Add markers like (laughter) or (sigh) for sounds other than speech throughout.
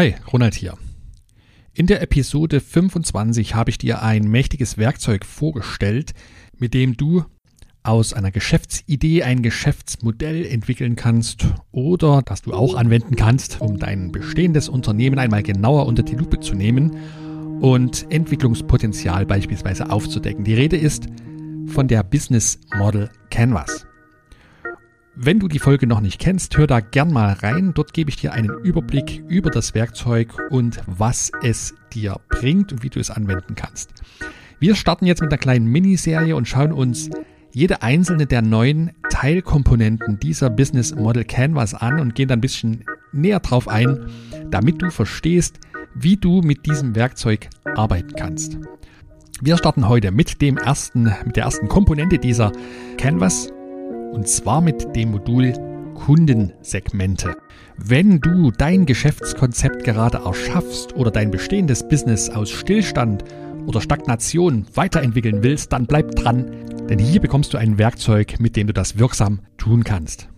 Hi, Ronald hier. In der Episode 25 habe ich dir ein mächtiges Werkzeug vorgestellt, mit dem du aus einer Geschäftsidee ein Geschäftsmodell entwickeln kannst oder das du auch anwenden kannst, um dein bestehendes Unternehmen einmal genauer unter die Lupe zu nehmen und Entwicklungspotenzial beispielsweise aufzudecken. Die Rede ist von der Business Model Canvas. Wenn du die Folge noch nicht kennst, hör da gern mal rein. Dort gebe ich dir einen Überblick über das Werkzeug und was es dir bringt und wie du es anwenden kannst. Wir starten jetzt mit einer kleinen Miniserie und schauen uns jede einzelne der neuen Teilkomponenten dieser Business Model Canvas an und gehen dann ein bisschen näher drauf ein, damit du verstehst, wie du mit diesem Werkzeug arbeiten kannst. Wir starten heute mit dem ersten, mit der ersten Komponente dieser Canvas und zwar mit dem Modul Kundensegmente. Wenn du dein Geschäftskonzept gerade erschaffst oder dein bestehendes Business aus Stillstand oder Stagnation weiterentwickeln willst, dann bleib dran, denn hier bekommst du ein Werkzeug, mit dem du das wirksam tun kannst.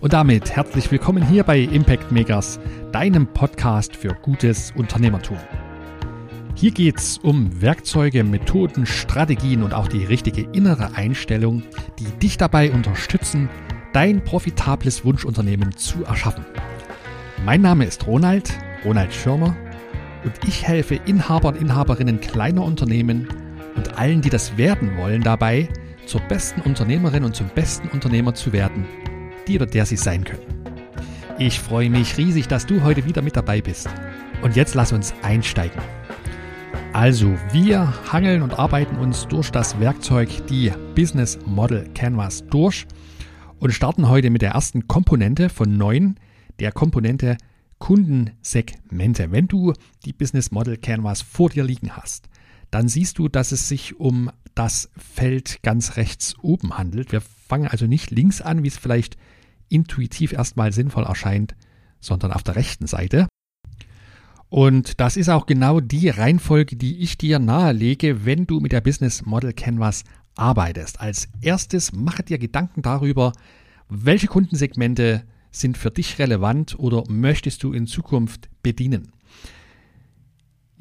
Und damit herzlich willkommen hier bei Impact Megas, deinem Podcast für gutes Unternehmertum. Hier geht es um Werkzeuge, Methoden, Strategien und auch die richtige innere Einstellung, die dich dabei unterstützen, dein profitables Wunschunternehmen zu erschaffen. Mein Name ist Ronald, Ronald Schirmer, und ich helfe Inhabern und Inhaberinnen kleiner Unternehmen und allen, die das werden wollen, dabei, zur besten Unternehmerin und zum besten Unternehmer zu werden – die oder der sie sein können. Ich freue mich riesig, dass du heute wieder mit dabei bist. Und jetzt lass uns einsteigen. Also, wir hangeln und arbeiten uns durch das Werkzeug, die Business Model Canvas durch und starten heute mit der ersten Komponente von neun, der Komponente Kundensegmente. Wenn du die Business Model Canvas vor dir liegen hast, dann siehst du, dass es sich um das Feld ganz rechts oben handelt. Wir fangen also nicht links an, wie es vielleicht intuitiv erstmal sinnvoll erscheint, sondern auf der rechten Seite. Und das ist auch genau die Reihenfolge, die ich dir nahelege, wenn du mit der Business Model Canvas arbeitest. Als erstes mache dir Gedanken darüber, welche Kundensegmente sind für dich relevant oder möchtest du in Zukunft bedienen.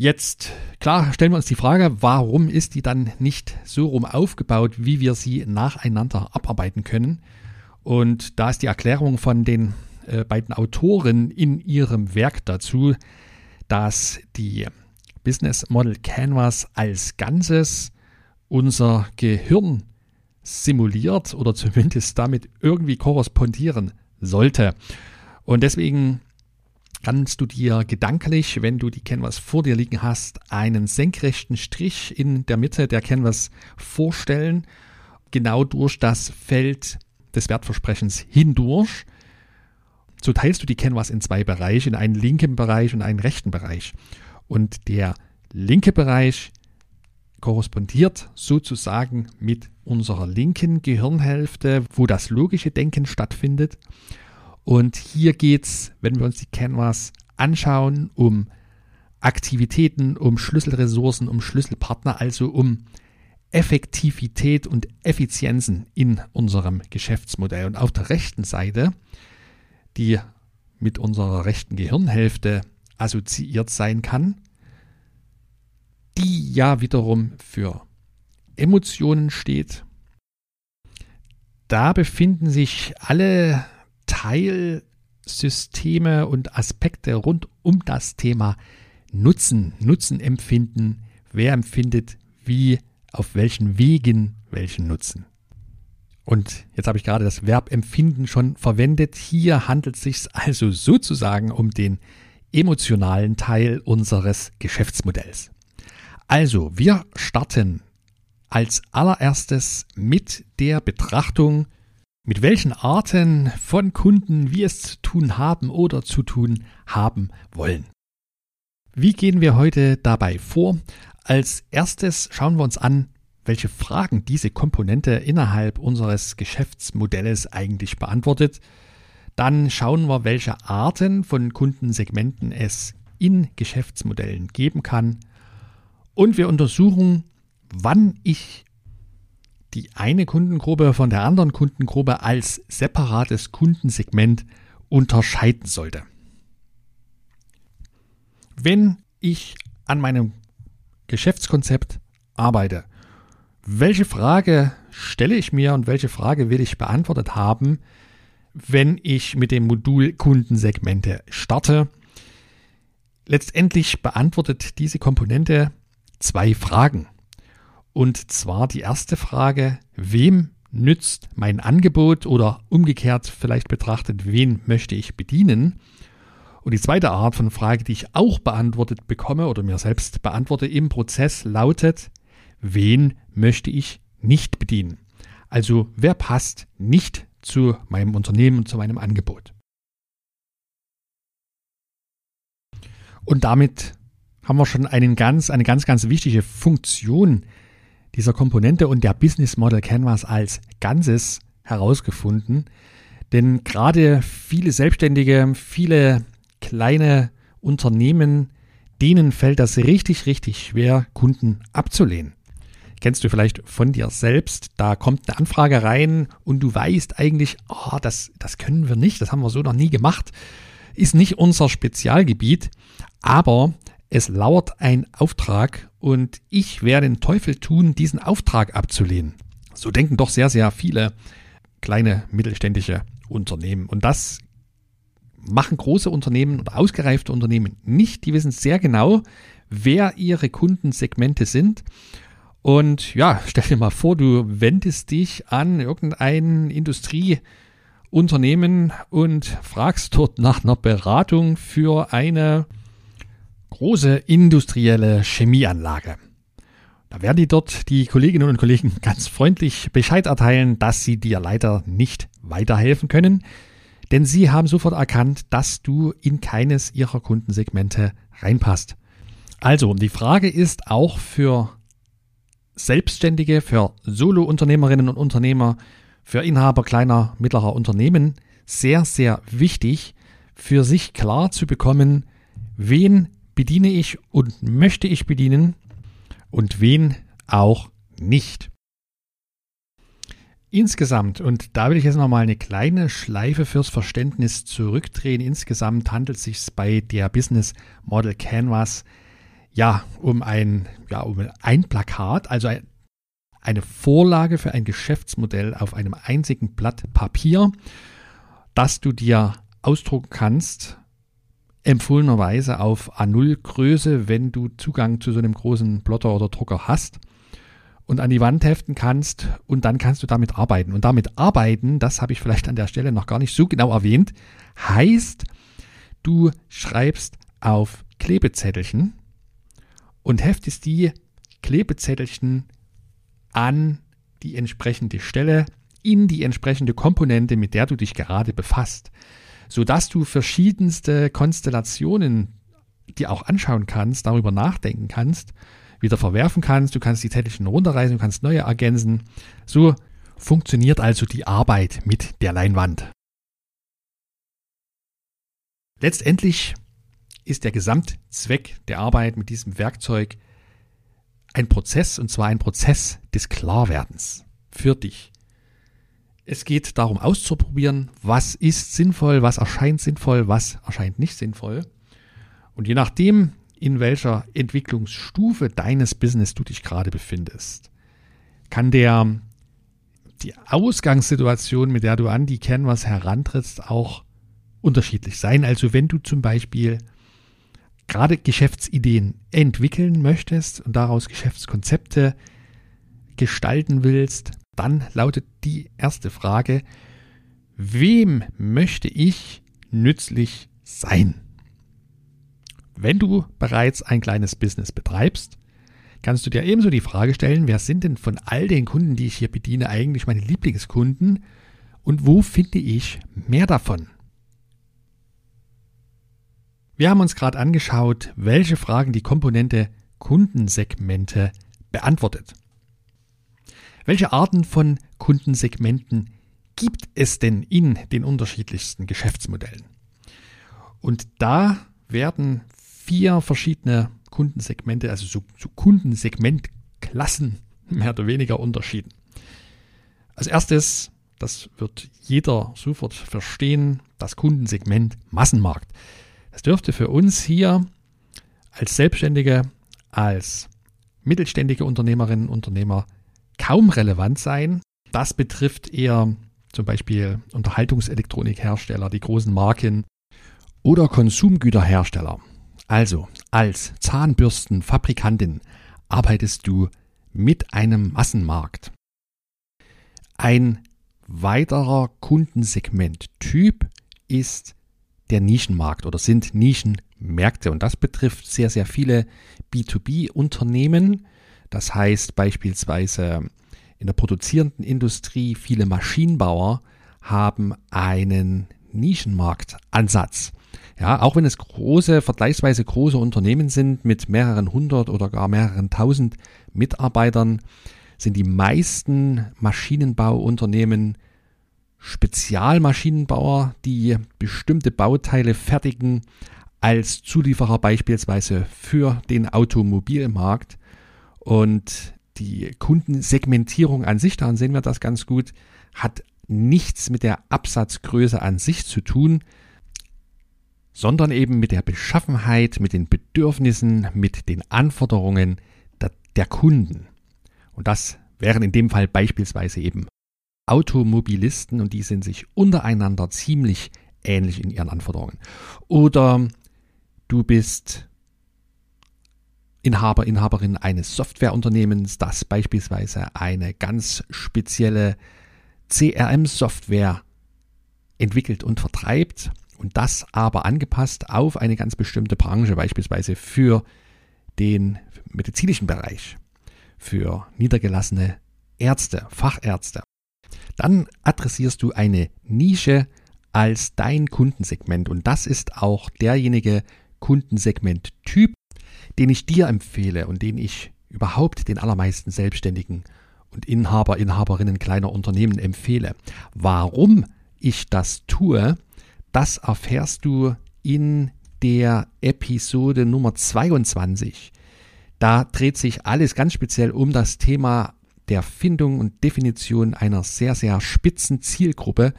Jetzt, klar, stellen wir uns die Frage, warum ist die dann nicht so rum aufgebaut, wie wir sie nacheinander abarbeiten können? Und da ist die Erklärung von den äh, beiden Autoren in ihrem Werk dazu, dass die Business Model Canvas als Ganzes unser Gehirn simuliert oder (laughs) zumindest damit irgendwie korrespondieren sollte. Und deswegen kannst du dir gedanklich, wenn du die Canvas vor dir liegen hast, einen senkrechten Strich in der Mitte der Canvas vorstellen, genau durch das Feld des Wertversprechens hindurch. So teilst du die Canvas in zwei Bereiche, in einen linken Bereich und einen rechten Bereich. Und der linke Bereich korrespondiert sozusagen mit unserer linken Gehirnhälfte, wo das logische Denken stattfindet. Und hier geht es, wenn wir uns die Canvas anschauen, um Aktivitäten, um Schlüsselressourcen, um Schlüsselpartner, also um Effektivität und Effizienzen in unserem Geschäftsmodell. Und auf der rechten Seite, die mit unserer rechten Gehirnhälfte assoziiert sein kann, die ja wiederum für Emotionen steht. Da befinden sich alle Teilsysteme und Aspekte rund um das Thema Nutzen, Nutzen empfinden, wer empfindet wie auf welchen Wegen welchen Nutzen. Und jetzt habe ich gerade das Verb empfinden schon verwendet. Hier handelt es sich also sozusagen um den emotionalen Teil unseres Geschäftsmodells. Also, wir starten als allererstes mit der Betrachtung, mit welchen Arten von Kunden wir es zu tun haben oder zu tun haben wollen. Wie gehen wir heute dabei vor? Als erstes schauen wir uns an, welche Fragen diese Komponente innerhalb unseres Geschäftsmodells eigentlich beantwortet. Dann schauen wir, welche Arten von Kundensegmenten es in Geschäftsmodellen geben kann. Und wir untersuchen, wann ich die eine Kundengruppe von der anderen Kundengruppe als separates Kundensegment unterscheiden sollte. Wenn ich an meinem Geschäftskonzept arbeite, welche Frage stelle ich mir und welche Frage will ich beantwortet haben, wenn ich mit dem Modul Kundensegmente starte? Letztendlich beantwortet diese Komponente zwei Fragen. Und zwar die erste Frage, wem nützt mein Angebot oder umgekehrt vielleicht betrachtet, wen möchte ich bedienen? Und die zweite Art von Frage, die ich auch beantwortet bekomme oder mir selbst beantworte im Prozess, lautet, wen möchte ich nicht bedienen? Also wer passt nicht zu meinem Unternehmen und zu meinem Angebot? Und damit haben wir schon einen ganz, eine ganz, ganz wichtige Funktion dieser Komponente und der Business Model Canvas als Ganzes herausgefunden. Denn gerade viele Selbstständige, viele kleine Unternehmen, denen fällt das richtig, richtig schwer, Kunden abzulehnen. Kennst du vielleicht von dir selbst, da kommt eine Anfrage rein und du weißt eigentlich, oh, das, das können wir nicht, das haben wir so noch nie gemacht, ist nicht unser Spezialgebiet, aber es lauert ein Auftrag und ich werde den Teufel tun, diesen Auftrag abzulehnen. So denken doch sehr, sehr viele kleine mittelständische Unternehmen. Und das machen große Unternehmen oder ausgereifte Unternehmen nicht. Die wissen sehr genau, wer ihre Kundensegmente sind. Und ja, stell dir mal vor, du wendest dich an irgendein Industrieunternehmen und fragst dort nach einer Beratung für eine große industrielle Chemieanlage. Da werden die dort, die Kolleginnen und Kollegen, (laughs) ganz freundlich Bescheid erteilen, dass sie dir leider nicht weiterhelfen können, denn sie haben sofort erkannt, dass du in keines ihrer Kundensegmente reinpasst. Also, die Frage ist auch für Selbstständige, für Solo-Unternehmerinnen und Unternehmer, für Inhaber kleiner, mittlerer Unternehmen sehr, sehr wichtig, für sich klar zu bekommen, wen bediene ich und möchte ich bedienen und wen auch nicht. Insgesamt, und da will ich jetzt nochmal eine kleine Schleife fürs Verständnis zurückdrehen, insgesamt handelt es sich bei der Business Model Canvas ja um ein, ja, um ein Plakat, also eine Vorlage für ein Geschäftsmodell auf einem einzigen Blatt Papier, das du dir ausdrucken kannst empfohlenerweise auf A0-Größe, wenn du Zugang zu so einem großen Plotter oder Drucker hast und an die Wand heften kannst und dann kannst du damit arbeiten. Und damit arbeiten, das habe ich vielleicht an der Stelle noch gar nicht so genau erwähnt, heißt, du schreibst auf Klebezettelchen und heftest die Klebezettelchen an die entsprechende Stelle in die entsprechende Komponente, mit der du dich gerade befasst sodass du verschiedenste Konstellationen dir auch anschauen kannst, darüber nachdenken kannst, wieder verwerfen kannst, du kannst die Zettelchen runterreißen, du kannst neue ergänzen. So funktioniert also die Arbeit mit der Leinwand. Letztendlich ist der Gesamtzweck der Arbeit mit diesem Werkzeug ein Prozess, und zwar ein Prozess des Klarwerdens für dich. Es geht darum auszuprobieren, was ist sinnvoll, was erscheint sinnvoll, was erscheint nicht sinnvoll. Und je nachdem, in welcher Entwicklungsstufe deines Business du dich gerade befindest, kann der die Ausgangssituation, mit der du an die Canvas herantrittst, auch unterschiedlich sein. Also wenn du zum Beispiel gerade Geschäftsideen entwickeln möchtest und daraus Geschäftskonzepte gestalten willst, dann lautet die erste Frage, wem möchte ich nützlich sein? Wenn du bereits ein kleines Business betreibst, kannst du dir ebenso die Frage stellen, wer sind denn von all den Kunden, die ich hier bediene, eigentlich meine Lieblingskunden und wo finde ich mehr davon? Wir haben uns gerade angeschaut, welche Fragen die Komponente Kundensegmente beantwortet. Welche Arten von Kundensegmenten gibt es denn in den unterschiedlichsten Geschäftsmodellen? Und da werden vier verschiedene Kundensegmente, also so, so Kundensegmentklassen (laughs) mehr oder weniger unterschieden. Als erstes, das wird jeder sofort verstehen, das Kundensegment Massenmarkt. Das dürfte für uns hier als Selbstständige, als mittelständige Unternehmerinnen und Unternehmer kaum relevant sein. Das betrifft eher zum Beispiel Unterhaltungselektronikhersteller, die großen Marken oder Konsumgüterhersteller. Also als Zahnbürstenfabrikantin arbeitest du mit einem Massenmarkt. Ein weiterer Kundensegmenttyp ist der Nischenmarkt oder sind Nischenmärkte und das betrifft sehr, sehr viele B2B-Unternehmen. Das heißt beispielsweise in der produzierenden Industrie viele Maschinenbauer haben einen Nischenmarktansatz. Ja, auch wenn es große, vergleichsweise große Unternehmen sind mit mehreren hundert oder gar mehreren tausend Mitarbeitern, sind die meisten Maschinenbauunternehmen Spezialmaschinenbauer, die bestimmte Bauteile fertigen als Zulieferer beispielsweise für den Automobilmarkt. Und die Kundensegmentierung an sich, daran sehen wir das ganz gut, hat nichts mit der Absatzgröße an sich zu tun, sondern eben mit der Beschaffenheit, mit den Bedürfnissen, mit den Anforderungen der, der Kunden. Und das wären in dem Fall beispielsweise eben Automobilisten und die sind sich untereinander ziemlich ähnlich in ihren Anforderungen. Oder du bist Inhaber, Inhaberin eines Softwareunternehmens, das beispielsweise eine ganz spezielle CRM-Software entwickelt und vertreibt und das aber angepasst auf eine ganz bestimmte Branche, beispielsweise für den medizinischen Bereich, für niedergelassene Ärzte, Fachärzte. Dann adressierst du eine Nische als dein Kundensegment und das ist auch derjenige Kundensegmenttyp, den ich dir empfehle und den ich überhaupt den allermeisten Selbstständigen und Inhaber, Inhaberinnen kleiner Unternehmen empfehle. Warum ich das tue, das erfährst du in der Episode Nummer 22. Da dreht sich alles ganz speziell um das Thema der Findung und Definition einer sehr, sehr spitzen Zielgruppe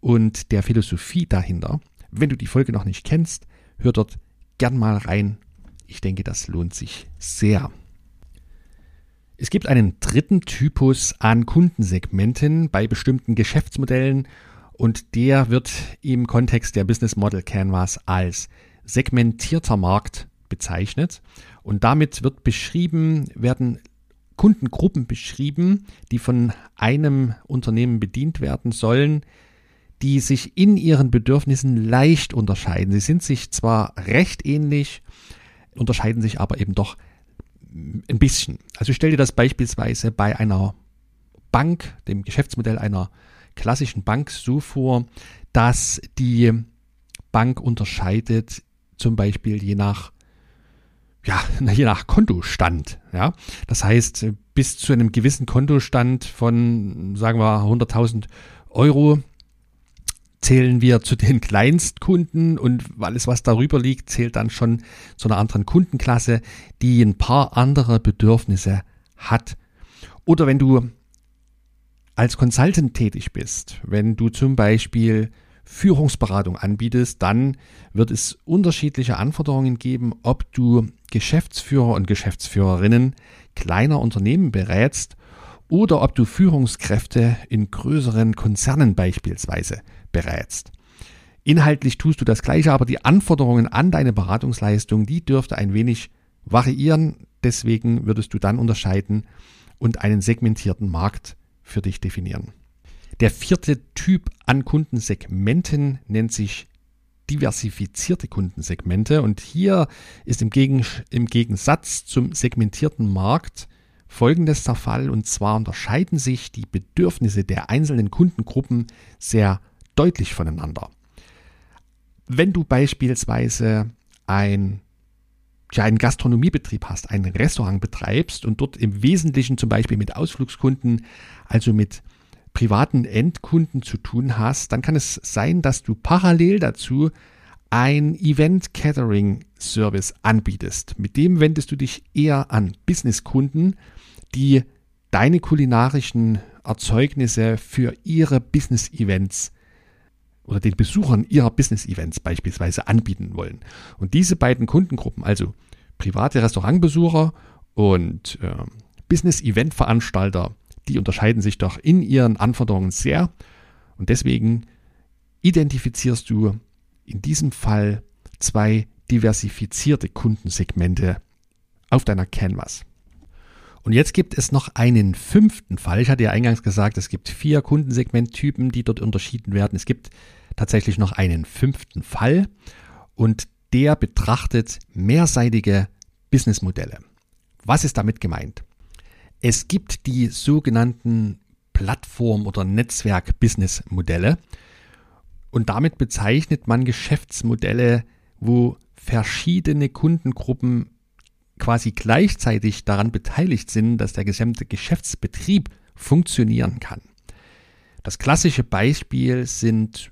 und der Philosophie dahinter. Wenn du die Folge noch nicht kennst, hör dort gern mal rein ich denke, das lohnt sich sehr. Es gibt einen dritten Typus an Kundensegmenten bei bestimmten Geschäftsmodellen und der wird im Kontext der Business Model Canvas als segmentierter Markt bezeichnet und damit wird beschrieben, werden Kundengruppen beschrieben, die von einem Unternehmen bedient werden sollen, die sich in ihren Bedürfnissen leicht unterscheiden. Sie sind sich zwar recht ähnlich, unterscheiden sich aber eben doch ein bisschen. Also stell dir das beispielsweise bei einer Bank, dem Geschäftsmodell einer klassischen Bank so vor, dass die Bank unterscheidet zum Beispiel je nach ja, (laughs) je nach Kontostand. Ja, das heißt, bis zu einem gewissen Kontostand von, sagen wir, 100.000 Euro zählen wir zu den Kleinstkunden und alles, was darüber liegt, zählt dann schon zu einer anderen Kundenklasse, die ein paar andere Bedürfnisse hat. Oder wenn du als Consultant tätig bist, wenn du zum Beispiel Führungsberatung anbietest, dann wird es unterschiedliche Anforderungen geben, ob du Geschäftsführer und Geschäftsführerinnen kleiner Unternehmen berätst oder ob du Führungskräfte in größeren Konzernen beispielsweise berätst. Inhaltlich tust du das Gleiche, aber die Anforderungen an deine Beratungsleistung, die dürfte ein wenig variieren. Deswegen würdest du dann unterscheiden und einen segmentierten Markt für dich definieren. Der vierte Typ an Kundensegmenten nennt sich diversifizierte Kundensegmente und hier ist im, Gegen im Gegensatz zum segmentierten Markt folgendes der Fall und zwar unterscheiden sich die Bedürfnisse der einzelnen Kundengruppen sehr deutlich voneinander. Wenn du beispielsweise ein, ja, einen Gastronomiebetrieb hast, ein Restaurant betreibst und dort im Wesentlichen zum Beispiel mit Ausflugskunden, also mit privaten Endkunden zu tun hast, dann kann es sein, dass du parallel dazu ein Event Catering Service anbietest, mit dem wendest du dich eher an Businesskunden, die deine kulinarischen Erzeugnisse für ihre Business Events oder den Besuchern ihrer Business Events beispielsweise anbieten wollen. Und diese beiden Kundengruppen, also private Restaurantbesucher und äh, Business Event Veranstalter, die unterscheiden sich doch in ihren Anforderungen sehr. Und deswegen identifizierst du in diesem Fall zwei diversifizierte Kundensegmente auf deiner Canvas. Und jetzt gibt es noch einen fünften Fall. Ich hatte ja eingangs gesagt, es gibt vier Kundensegmenttypen, die dort unterschieden werden. Es gibt tatsächlich noch einen fünften Fall und der betrachtet mehrseitige Businessmodelle. Was ist damit gemeint? Es gibt die sogenannten Plattform- oder Netzwerk-Business-Modelle und damit bezeichnet man Geschäftsmodelle, wo verschiedene Kundengruppen quasi gleichzeitig daran beteiligt sind, dass der gesamte Geschäftsbetrieb funktionieren kann. Das klassische Beispiel sind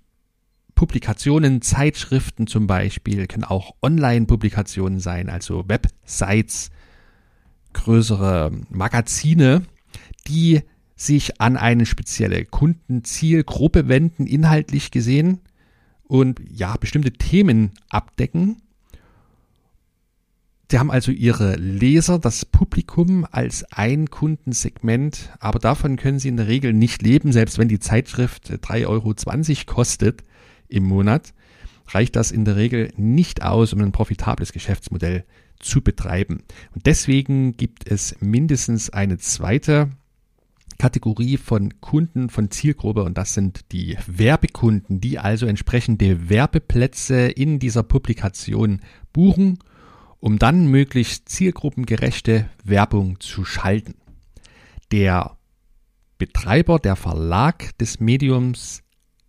Publikationen, Zeitschriften zum Beispiel, können auch Online-Publikationen sein, also Websites, größere Magazine, die sich an eine spezielle Kundenzielgruppe wenden, inhaltlich gesehen, und ja, bestimmte Themen abdecken Sie haben also Ihre Leser, das Publikum als ein Kundensegment, aber davon können Sie in der Regel nicht leben, selbst wenn die Zeitschrift 3,20 Euro kostet im Monat, reicht das in der Regel nicht aus, um ein profitables Geschäftsmodell zu betreiben. Und deswegen gibt es mindestens eine zweite Kategorie von Kunden von Zielgruppe und das sind die Werbekunden, die also entsprechende Werbeplätze in dieser Publikation buchen um dann möglichst zielgruppengerechte Werbung zu schalten. Der Betreiber, der Verlag des Mediums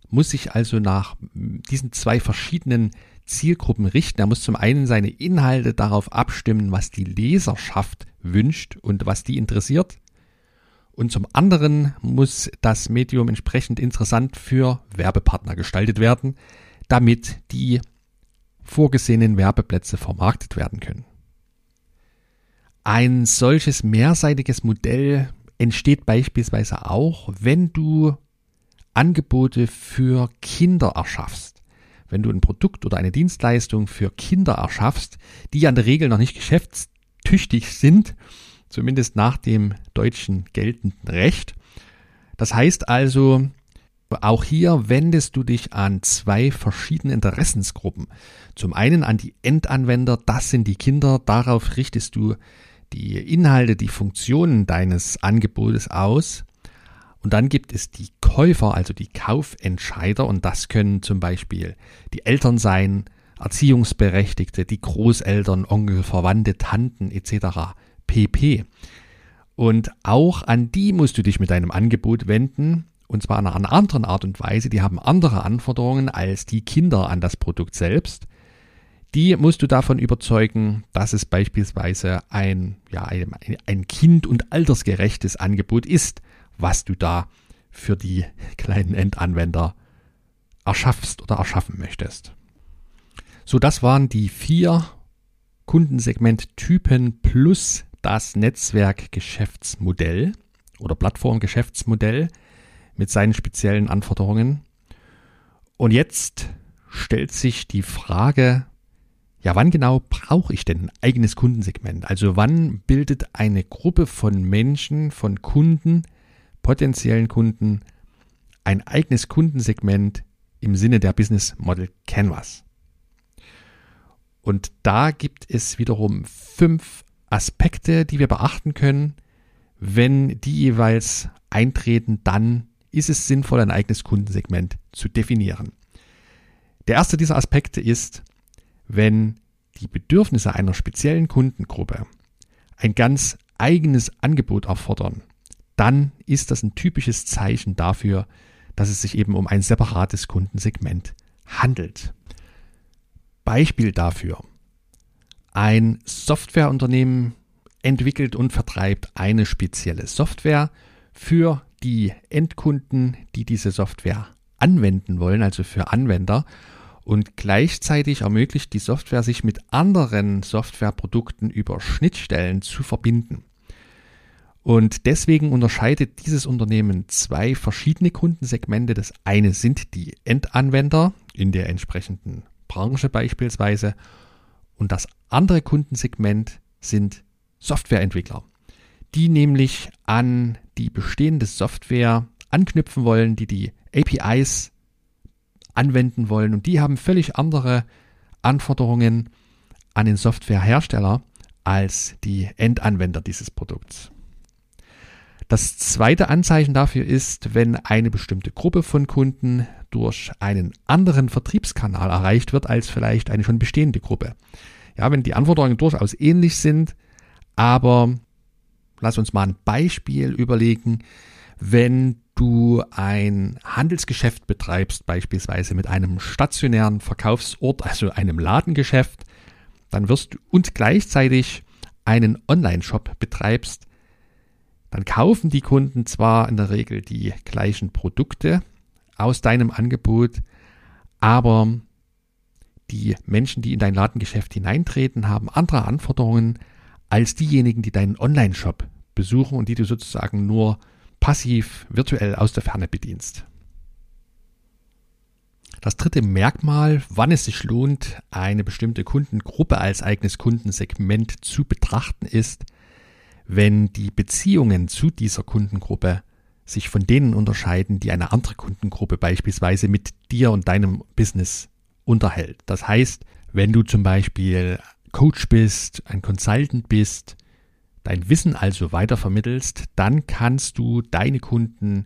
muss sich also nach diesen zwei verschiedenen Zielgruppen richten. Er muss zum einen seine Inhalte darauf abstimmen, was die Leserschaft wünscht und was die interessiert. Und zum anderen muss das Medium entsprechend interessant für Werbepartner gestaltet werden, damit die vorgesehenen Werbeplätze vermarktet werden können. Ein solches mehrseitiges Modell entsteht beispielsweise auch, wenn du Angebote für Kinder erschaffst. Wenn du ein Produkt oder eine Dienstleistung für Kinder erschaffst, die ja in der Regel noch nicht geschäftstüchtig sind, zumindest nach dem deutschen geltenden Recht. Das heißt also, auch hier wendest du dich an zwei verschiedene Interessensgruppen. Zum einen an die Endanwender, das sind die Kinder, darauf richtest du die Inhalte, die Funktionen deines Angebotes aus. Und dann gibt es die Käufer, also die Kaufentscheider, und das können zum Beispiel die Eltern sein, Erziehungsberechtigte, die Großeltern, Onkel, Verwandte, Tanten etc. pp. Und auch an die musst du dich mit deinem Angebot wenden, und zwar in einer anderen Art und Weise. Die haben andere Anforderungen als die Kinder an das Produkt selbst. Die musst du davon überzeugen, dass es beispielsweise ein, ja, ein, ein kind- und altersgerechtes Angebot ist, was du da für die kleinen Endanwender erschaffst oder erschaffen möchtest. So, das waren die vier Kundensegmenttypen plus das Netzwerkgeschäftsmodell oder Plattformgeschäftsmodell mit seinen speziellen Anforderungen. Und jetzt stellt sich die Frage, ja, wann genau brauche ich denn ein eigenes Kundensegment? Also wann bildet eine Gruppe von Menschen, von Kunden, potenziellen Kunden, ein eigenes Kundensegment im Sinne der Business Model Canvas? Und da gibt es wiederum fünf Aspekte, die wir beachten können. Wenn die jeweils eintreten, dann ist es sinnvoll, ein eigenes Kundensegment zu definieren. Der erste dieser Aspekte ist, wenn die Bedürfnisse einer speziellen Kundengruppe ein ganz eigenes Angebot erfordern, dann ist das ein typisches Zeichen dafür, dass es sich eben um ein separates Kundensegment handelt. Beispiel dafür. Ein Softwareunternehmen entwickelt und vertreibt eine spezielle Software für die Endkunden, die diese Software anwenden wollen, also für Anwender. und gleichzeitig ermöglicht die Software sich mit anderen Softwareprodukten über Schnittstellen zu verbinden. Und deswegen unterscheidet dieses Unternehmen zwei verschiedene Kundensegmente. Das eine sind die Endanwender in der entsprechenden Branche beispielsweise und das andere Kundensegment sind Softwareentwickler, die nämlich an die bestehende Software anknüpfen wollen, die die APIs anwenden wollen und die haben völlig andere Anforderungen an den Softwarehersteller als die Endanwender dieses Produkts. Das zweite Anzeichen dafür ist, wenn eine bestimmte Gruppe von Kunden durch einen anderen Vertriebskanal erreicht wird als vielleicht eine schon bestehende Gruppe. Ja, wenn die Anforderungen durchaus ähnlich sind, aber lass uns mal ein Beispiel überlegen. Wenn du ein Handelsgeschäft betreibst, beispielsweise mit einem stationären Verkaufsort, also einem Ladengeschäft, dann wirst du und gleichzeitig einen Online-Shop betreibst, dann kaufen die Kunden zwar in der Regel die gleichen Produkte aus deinem Angebot, aber die Menschen, die in dein Ladengeschäft hineintreten, haben andere Anforderungen als diejenigen, die deinen Online-Shop besuchen und die du sozusagen nur passiv virtuell aus der Ferne bedienst. Das dritte Merkmal, wann es sich lohnt, eine bestimmte Kundengruppe als eigenes Kundensegment zu betrachten, ist, wenn die Beziehungen zu dieser Kundengruppe sich von denen unterscheiden, die eine andere Kundengruppe beispielsweise mit dir und deinem Business unterhält. Das heißt, wenn du zum Beispiel Coach bist, ein Consultant bist, dein Wissen also weitervermittelst, dann kannst du deine Kunden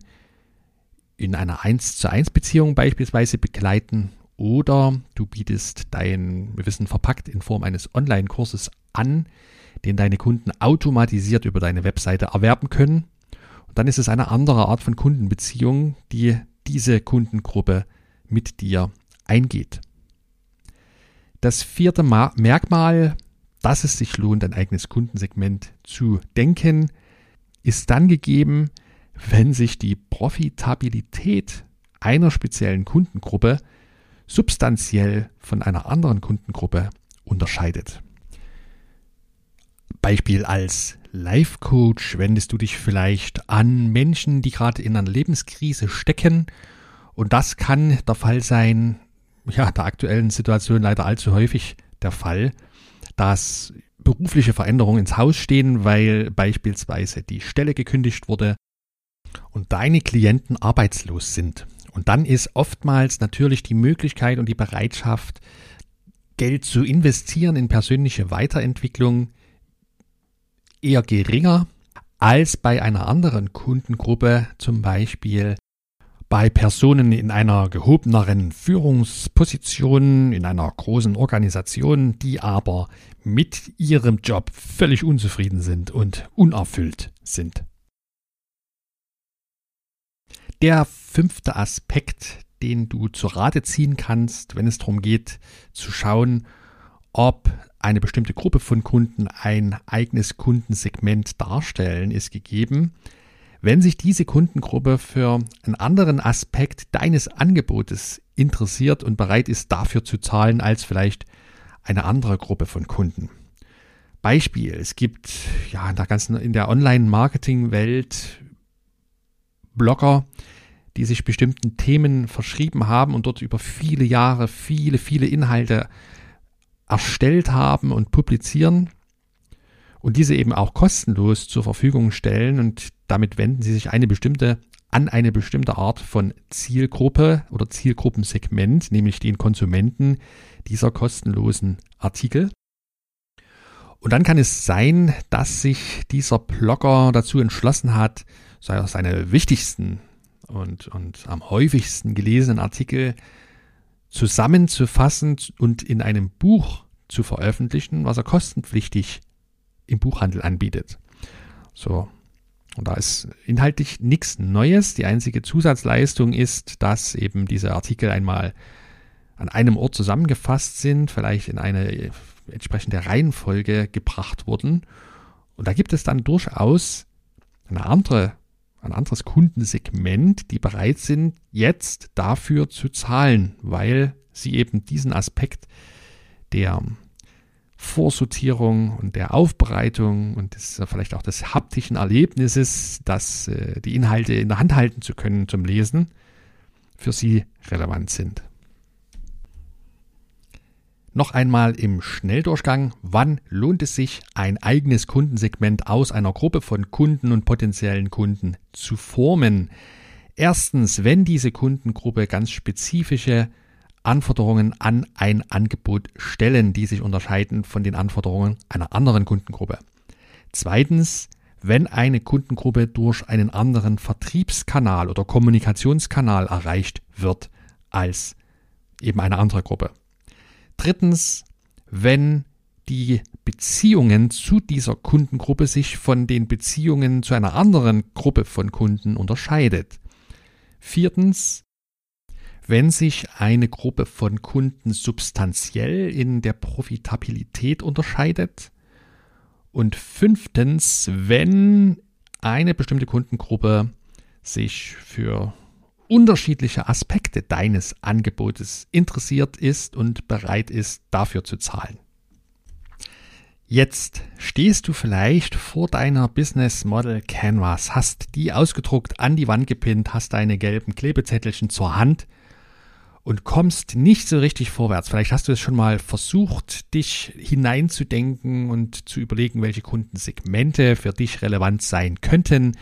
in einer 1 zu 1 Beziehung beispielsweise begleiten oder du bietest dein Wissen verpackt in Form eines Online-Kurses an, den deine Kunden automatisiert über deine Webseite erwerben können. Und dann ist es eine andere Art von Kundenbeziehung, die diese Kundengruppe mit dir eingeht. Das vierte Merkmal, dass es sich lohnt, ein eigenes Kundensegment zu denken, ist dann gegeben, wenn sich die Profitabilität einer speziellen Kundengruppe substanziell von einer anderen Kundengruppe unterscheidet. Beispiel als Life Coach wendest du dich vielleicht an Menschen, die gerade in einer Lebenskrise stecken. Und das kann der Fall sein, ja, der aktuellen Situation leider allzu häufig der Fall, dass berufliche Veränderungen ins Haus stehen, weil beispielsweise die Stelle gekündigt wurde und deine Klienten arbeitslos sind. Und dann ist oftmals natürlich die Möglichkeit und die Bereitschaft, Geld zu investieren in persönliche Weiterentwicklung eher geringer als bei einer anderen Kundengruppe, zum Beispiel bei Personen in einer gehobeneren Führungsposition, in einer großen Organisation, die aber mit ihrem Job völlig unzufrieden sind und unerfüllt sind. Der fünfte Aspekt, den du zur Rate ziehen kannst, wenn es darum geht, zu schauen, ob eine bestimmte Gruppe von Kunden ein eigenes Kundensegment darstellen, ist gegeben, wenn sich diese Kundengruppe für einen anderen Aspekt deines Angebotes interessiert und bereit ist, dafür zu zahlen, als vielleicht eine andere Gruppe von Kunden. Beispiel, es gibt ja in der ganzen, in der Online-Marketing-Welt Blogger, die sich bestimmten Themen verschrieben haben und dort über viele Jahre viele, viele Inhalte erstellt haben und publizieren und diese eben auch kostenlos zur Verfügung stellen und damit wenden sie sich eine bestimmte an eine bestimmte Art von Zielgruppe oder Zielgruppensegment, nämlich den Konsumenten dieser kostenlosen Artikel. Und dann kann es sein, dass sich dieser Blogger dazu entschlossen hat, seine wichtigsten und, und am häufigsten gelesenen Artikel zusammenzufassen und in einem Buch zu veröffentlichen, was er kostenpflichtig im Buchhandel anbietet. So. Und da ist inhaltlich nichts Neues. Die einzige Zusatzleistung ist, dass eben diese Artikel einmal an einem Ort zusammengefasst sind, vielleicht in eine entsprechende Reihenfolge gebracht wurden. Und da gibt es dann durchaus eine andere ein anderes Kundensegment, die bereit sind, jetzt dafür zu zahlen, weil sie eben diesen Aspekt der Vorsortierung und der Aufbereitung und des, vielleicht auch des haptischen Erlebnisses, dass äh, die Inhalte in der Hand halten zu können zum Lesen, für Sie relevant sind. Noch einmal im Schnelldurchgang, wann lohnt es sich, ein eigenes Kundensegment aus einer Gruppe von Kunden und potenziellen Kunden zu formen? Erstens, wenn diese Kundengruppe ganz spezifische Anforderungen an ein Angebot stellen, die sich unterscheiden von den Anforderungen einer anderen Kundengruppe. Zweitens, wenn eine Kundengruppe durch einen anderen Vertriebskanal oder Kommunikationskanal erreicht wird als eben eine andere Gruppe. Drittens, wenn die Beziehungen zu dieser Kundengruppe sich von den Beziehungen zu einer anderen Gruppe von Kunden unterscheidet. Viertens, wenn sich eine Gruppe von Kunden substanziell in der Profitabilität unterscheidet. Und fünftens, wenn eine bestimmte Kundengruppe sich für unterschiedliche Aspekte deines Angebotes interessiert ist und bereit ist, dafür zu zahlen. Jetzt stehst du vielleicht vor deiner Business Model Canvas, hast die ausgedruckt, an die Wand gepinnt, hast deine gelben Klebezettelchen zur Hand und kommst nicht so richtig vorwärts. Vielleicht hast du es schon mal versucht, dich hineinzudenken und zu überlegen, welche Kundensegmente für dich relevant sein könnten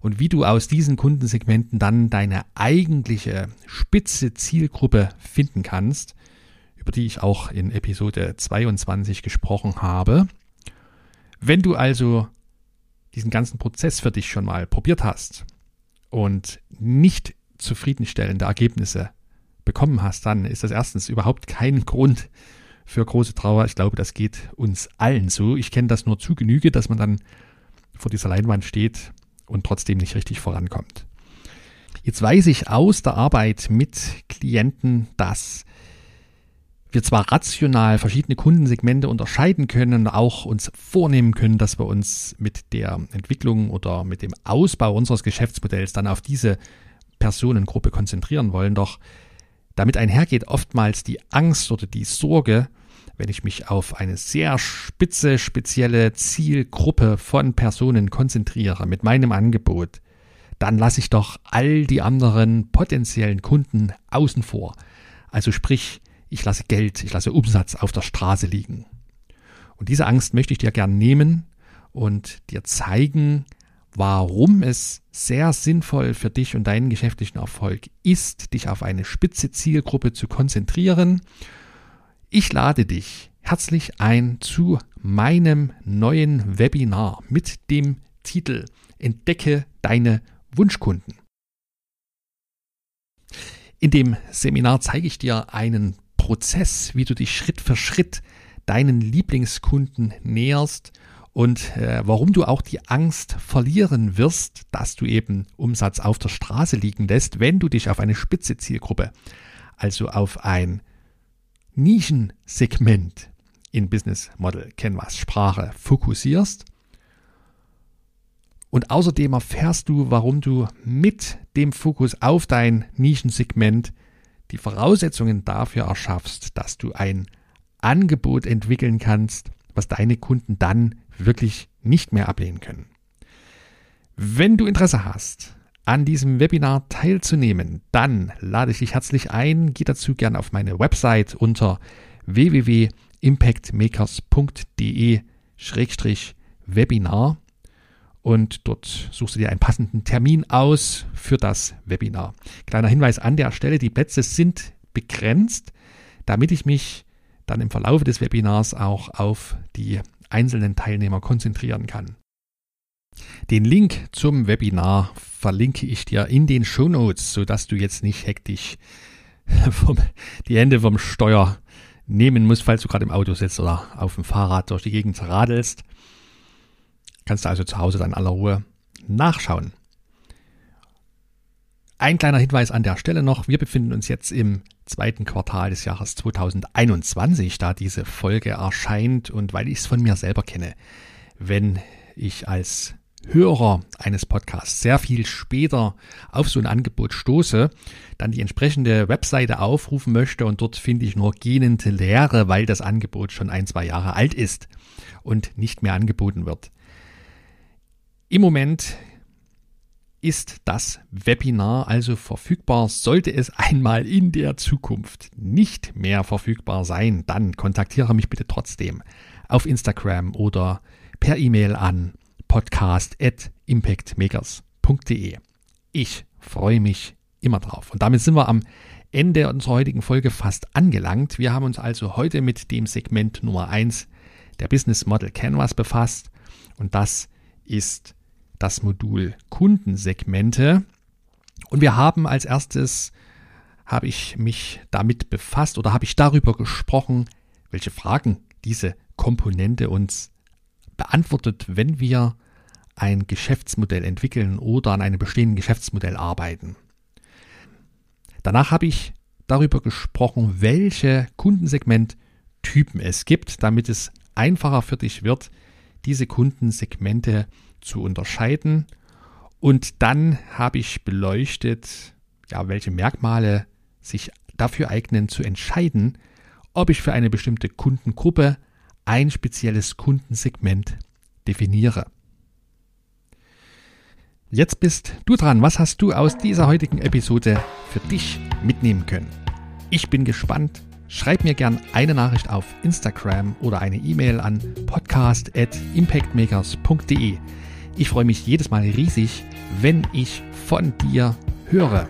und wie du aus diesen Kundensegmenten dann deine eigentliche spitze Zielgruppe finden kannst, über die ich auch in Episode 22 gesprochen habe. Wenn du also diesen ganzen Prozess für dich schon mal probiert hast und nicht zufriedenstellende Ergebnisse bekommen hast, dann ist das erstens überhaupt kein (laughs) Grund für große Trauer. Ich glaube, das geht uns allen so. Ich kenne das nur zu Genüge, dass man dann vor dieser Leinwand steht und trotzdem nicht richtig vorankommt. Jetzt weiß ich aus der Arbeit mit Klienten, dass wir zwar rational verschiedene Kundensegmente unterscheiden können, auch uns vornehmen können, dass wir uns mit der Entwicklung oder mit dem Ausbau unseres Geschäftsmodells dann auf diese Personengruppe konzentrieren wollen, doch damit einhergeht oftmals die Angst oder die Sorge, wenn ich mich auf eine sehr spitze, spezielle Zielgruppe von Personen konzentriere mit meinem Angebot, dann lasse ich doch all die anderen potenziellen Kunden außen vor. Also sprich, ich lasse Geld, ich lasse Umsatz auf der Straße liegen. Und diese Angst möchte ich dir gern nehmen und dir zeigen, warum es sehr sinnvoll für dich und deinen geschäftlichen Erfolg ist, dich auf eine spitze Zielgruppe zu konzentrieren ich lade dich herzlich ein zu meinem neuen Webinar mit dem Titel Entdecke deine Wunschkunden. In dem Seminar zeige ich dir einen Prozess, wie du dich Schritt für Schritt deinen Lieblingskunden näherst und äh, warum du auch die Angst verlieren wirst, dass du eben Umsatz auf der Straße liegen lässt, wenn du dich auf eine spitze Zielgruppe, also auf ein Nischensegment in Business Model Canvas Sprache fokussierst. Und außerdem erfährst du, warum du mit dem Fokus auf dein Nischensegment die Voraussetzungen dafür erschaffst, dass du ein Angebot entwickeln kannst, was deine Kunden dann wirklich nicht mehr ablehnen können. Wenn du Interesse hast, an diesem Webinar teilzunehmen, dann lade ich dich herzlich ein. Geh dazu gerne auf meine Website unter www.impactmakers.de-webinar und dort suchst du dir einen passenden Termin aus für das Webinar. Kleiner Hinweis an der Stelle, die Plätze sind begrenzt, damit ich mich dann im Verlauf des Webinars auch auf die einzelnen Teilnehmer konzentrieren kann. Den Link zum Webinar verlinke ich dir in den Show Notes, sodass du jetzt nicht hektisch (laughs) vom, die Hände vom Steuer nehmen musst, falls du gerade im Auto sitzt oder auf dem Fahrrad durch die Gegend radelst. Kannst du also zu Hause dann aller Ruhe nachschauen. Ein kleiner Hinweis an der Stelle noch. Wir befinden uns jetzt im zweiten Quartal des Jahres 2021, da diese Folge erscheint und weil ich es von mir selber kenne. Wenn ich als Hörer eines Podcasts sehr viel später auf so ein Angebot stoße, dann die entsprechende Webseite aufrufen möchte und dort finde ich nur gähnende Leere, weil das Angebot schon ein, zwei Jahre alt ist und nicht mehr angeboten wird. Im Moment ist das Webinar also verfügbar. Sollte es einmal in der Zukunft nicht mehr verfügbar sein, dann kontaktiere mich bitte trotzdem auf Instagram oder per E-Mail an podcast.impactmakers.de. Ich freue mich immer drauf. Und damit sind wir am Ende unserer heutigen Folge fast angelangt. Wir haben uns also heute mit dem Segment Nummer 1 der Business Model Canvas befasst. Und das ist das Modul Kundensegmente. Und wir haben als erstes, habe ich mich damit befasst oder habe ich darüber gesprochen, welche Fragen diese Komponente uns beantwortet, wenn wir ein Geschäftsmodell entwickeln oder an einem bestehenden Geschäftsmodell arbeiten. Danach habe ich darüber gesprochen, welche Kundensegmenttypen es gibt, damit es einfacher für dich wird, diese Kundensegmente zu unterscheiden. Und dann habe ich beleuchtet, ja, welche Merkmale sich dafür eignen zu entscheiden, ob ich für eine bestimmte Kundengruppe ein spezielles Kundensegment definiere. Jetzt bist du dran. Was hast du aus dieser heutigen Episode für dich mitnehmen können? Ich bin gespannt. Schreib mir gern eine Nachricht auf Instagram oder eine E-Mail an podcast@impactmakers.de. Ich freue mich jedes Mal riesig, wenn ich von dir höre.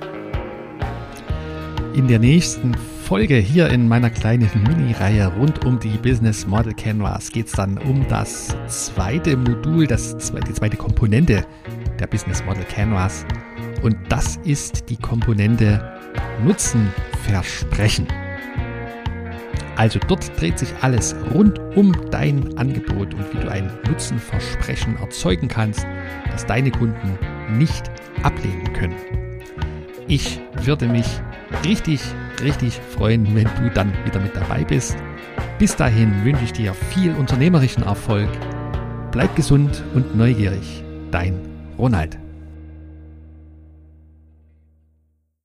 In der nächsten Folge hier in meiner kleinen Mini-Reihe rund um die Business Model Canvas geht es dann um das zweite Modul, das, die zweite Komponente der Business Model Canvas. Und das ist die Komponente Nutzenversprechen. Also dort dreht sich alles rund um dein Angebot und wie du ein Nutzenversprechen erzeugen kannst, das deine Kunden nicht ablehnen können. Ich würde mich richtig, richtig freuen, wenn du dann wieder mit dabei bist. Bis dahin wünsche ich dir viel unternehmerischen Erfolg. Bleib gesund und neugierig. Dein Ronald.